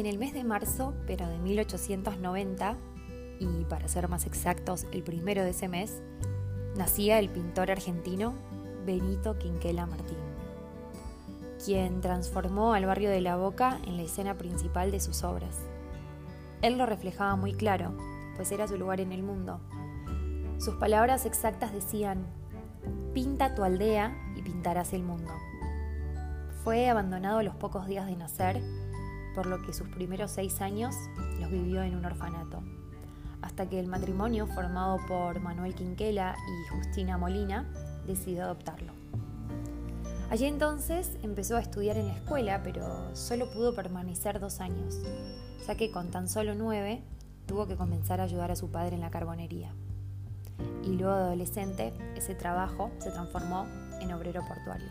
En el mes de marzo, pero de 1890, y para ser más exactos, el primero de ese mes, nacía el pintor argentino Benito Quinquela Martín, quien transformó al barrio de La Boca en la escena principal de sus obras. Él lo reflejaba muy claro, pues era su lugar en el mundo. Sus palabras exactas decían, pinta tu aldea y pintarás el mundo. Fue abandonado a los pocos días de nacer, por lo que sus primeros seis años los vivió en un orfanato, hasta que el matrimonio formado por Manuel Quinquela y Justina Molina decidió adoptarlo. Allí entonces empezó a estudiar en la escuela, pero solo pudo permanecer dos años, ya que con tan solo nueve tuvo que comenzar a ayudar a su padre en la carbonería. Y luego de adolescente, ese trabajo se transformó en obrero portuario.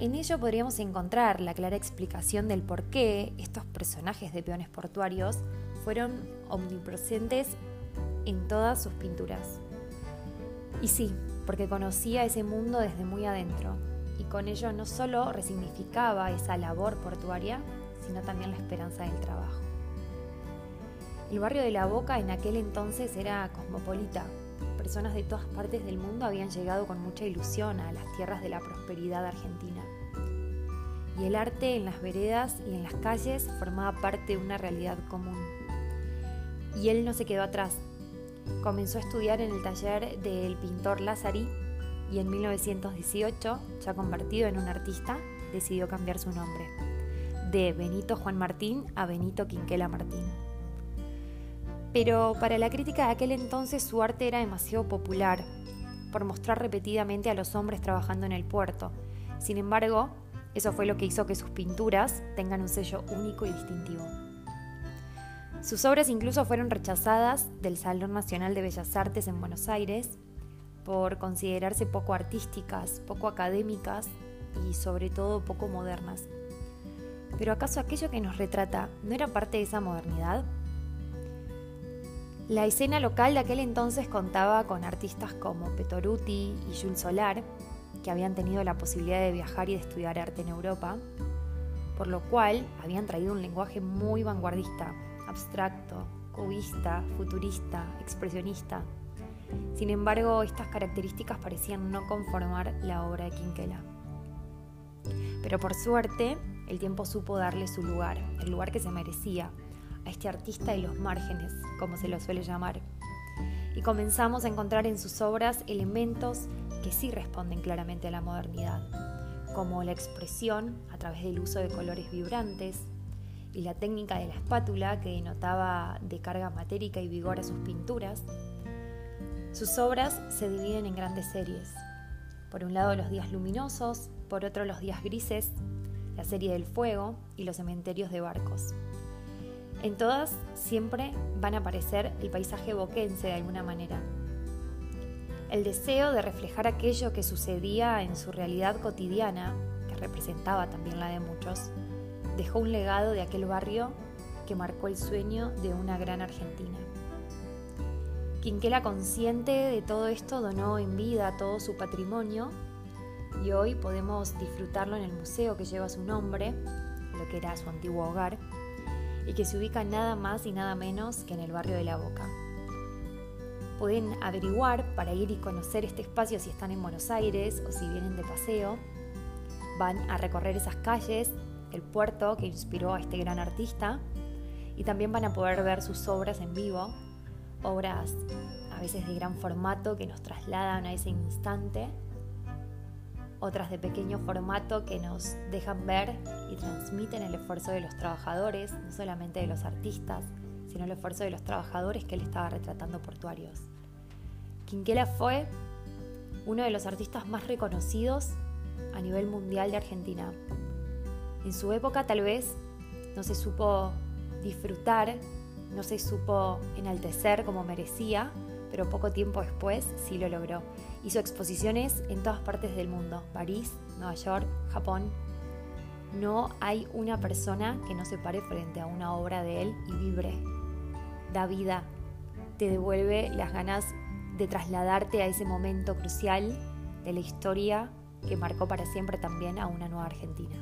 En ello podríamos encontrar la clara explicación del por qué estos personajes de peones portuarios fueron omnipresentes en todas sus pinturas. Y sí, porque conocía ese mundo desde muy adentro y con ello no solo resignificaba esa labor portuaria, sino también la esperanza del trabajo. El barrio de La Boca en aquel entonces era cosmopolita. Personas de todas partes del mundo habían llegado con mucha ilusión a las tierras de la prosperidad argentina. Y el arte en las veredas y en las calles formaba parte de una realidad común. Y él no se quedó atrás, Comenzó a estudiar en el taller del pintor Lázari y en 1918, ya convertido en un artista, decidió cambiar su nombre, de Benito Juan Martín a Benito Quinquela Martín. Pero para la crítica de aquel entonces su arte era demasiado popular, por mostrar repetidamente a los hombres trabajando en el puerto. Sin embargo, eso fue lo que hizo que sus pinturas tengan un sello único y distintivo. Sus obras incluso fueron rechazadas del Salón Nacional de Bellas Artes en Buenos Aires por considerarse poco artísticas, poco académicas y sobre todo poco modernas. Pero ¿acaso aquello que nos retrata no era parte de esa modernidad? La escena local de aquel entonces contaba con artistas como Petoruti y Jules Solar, que habían tenido la posibilidad de viajar y de estudiar arte en Europa, por lo cual habían traído un lenguaje muy vanguardista abstracto, cubista, futurista, expresionista. Sin embargo, estas características parecían no conformar la obra de Quinquela. Pero por suerte, el tiempo supo darle su lugar, el lugar que se merecía, a este artista de los márgenes, como se lo suele llamar. Y comenzamos a encontrar en sus obras elementos que sí responden claramente a la modernidad, como la expresión a través del uso de colores vibrantes, y la técnica de la espátula que denotaba de carga matérica y vigor a sus pinturas, sus obras se dividen en grandes series. Por un lado los días luminosos, por otro los días grises, la serie del fuego y los cementerios de barcos. En todas siempre van a aparecer el paisaje boquense de alguna manera. El deseo de reflejar aquello que sucedía en su realidad cotidiana, que representaba también la de muchos, dejó un legado de aquel barrio que marcó el sueño de una gran Argentina. Quinquela, consciente de todo esto, donó en vida todo su patrimonio y hoy podemos disfrutarlo en el museo que lleva su nombre, lo que era su antiguo hogar, y que se ubica nada más y nada menos que en el barrio de La Boca. Pueden averiguar para ir y conocer este espacio si están en Buenos Aires o si vienen de paseo. Van a recorrer esas calles el puerto que inspiró a este gran artista y también van a poder ver sus obras en vivo, obras a veces de gran formato que nos trasladan a ese instante, otras de pequeño formato que nos dejan ver y transmiten el esfuerzo de los trabajadores, no solamente de los artistas, sino el esfuerzo de los trabajadores que él estaba retratando portuarios. Quinquela fue uno de los artistas más reconocidos a nivel mundial de Argentina. En su época tal vez no se supo disfrutar, no se supo enaltecer como merecía, pero poco tiempo después sí lo logró. Hizo exposiciones en todas partes del mundo, París, Nueva York, Japón. No hay una persona que no se pare frente a una obra de él y vibre. Da vida, te devuelve las ganas de trasladarte a ese momento crucial de la historia que marcó para siempre también a una nueva Argentina.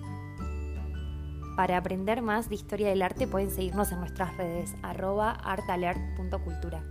Para aprender más de historia del arte pueden seguirnos en nuestras redes artalert.cultura.